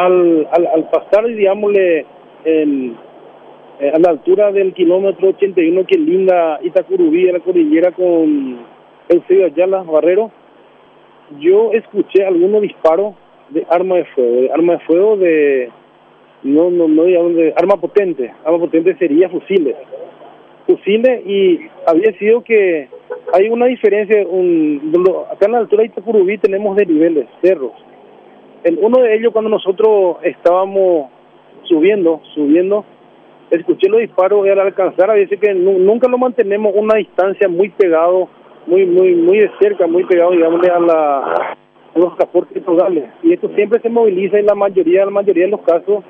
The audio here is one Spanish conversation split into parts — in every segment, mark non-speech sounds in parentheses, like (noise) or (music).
al, al, al pasar, digámosle, en, eh, a la altura del kilómetro 81 que linda Itacurubí, la cordillera con Eusebio Ayala, Barrero, yo escuché algunos disparos de arma de fuego, de arma de fuego de, no, no, no digamos de arma potente, arma potente sería fusiles, fusiles y había sido que hay una diferencia, un, acá en la altura de Itacurubí tenemos de niveles, cerros, en uno de ellos cuando nosotros estábamos subiendo, subiendo, escuché los disparos y al alcanzar a veces que nunca lo mantenemos una distancia muy pegado, muy muy muy de cerca, muy pegado digamos a, la, a los transportes totales. Y esto siempre se moviliza en la mayoría, la mayoría de los casos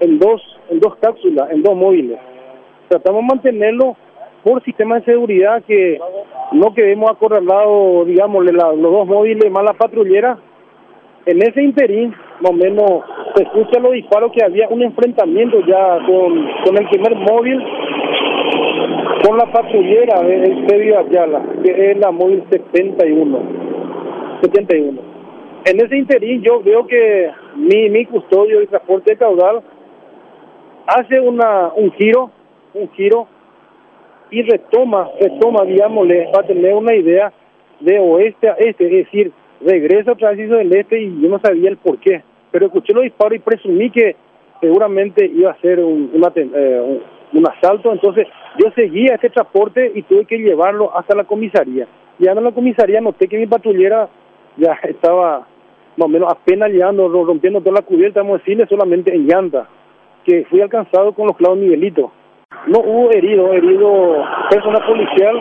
en dos en dos cápsulas, en dos móviles. Tratamos de mantenerlo por sistema de seguridad que no quedemos acorralados, digamos, los dos móviles más la patrullera en ese interín, más o menos, se escucha los disparos que había un enfrentamiento ya con, con el primer móvil, con la patrullera del Sedio Ayala, que es la móvil 71. 71. En ese interín yo veo que mi, mi custodio de transporte de caudal hace una un giro, un giro y retoma, retoma, digámosle, va a tener una idea de oeste a este, es decir, regresa otra vez del este y yo no sabía el por qué, pero escuché los disparos y presumí que seguramente iba a ser un, eh, un, asalto, entonces yo seguí a este transporte y tuve que llevarlo hasta la comisaría. Llegando a la comisaría noté que mi patrullera ya (laughs) estaba más o menos apenas llegando, rompiendo toda la cubierta, vamos a decirle, solamente en llanta, que fui alcanzado con los clavos Miguelito. No hubo herido, herido persona policial,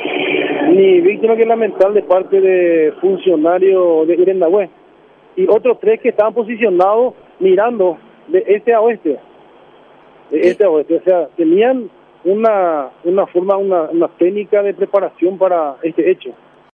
ni víctima que lamentar de parte de funcionarios de Irendahue. Y otros tres que estaban posicionados mirando de este a oeste. De este a oeste. O sea, tenían una, una forma, una, una técnica de preparación para este hecho.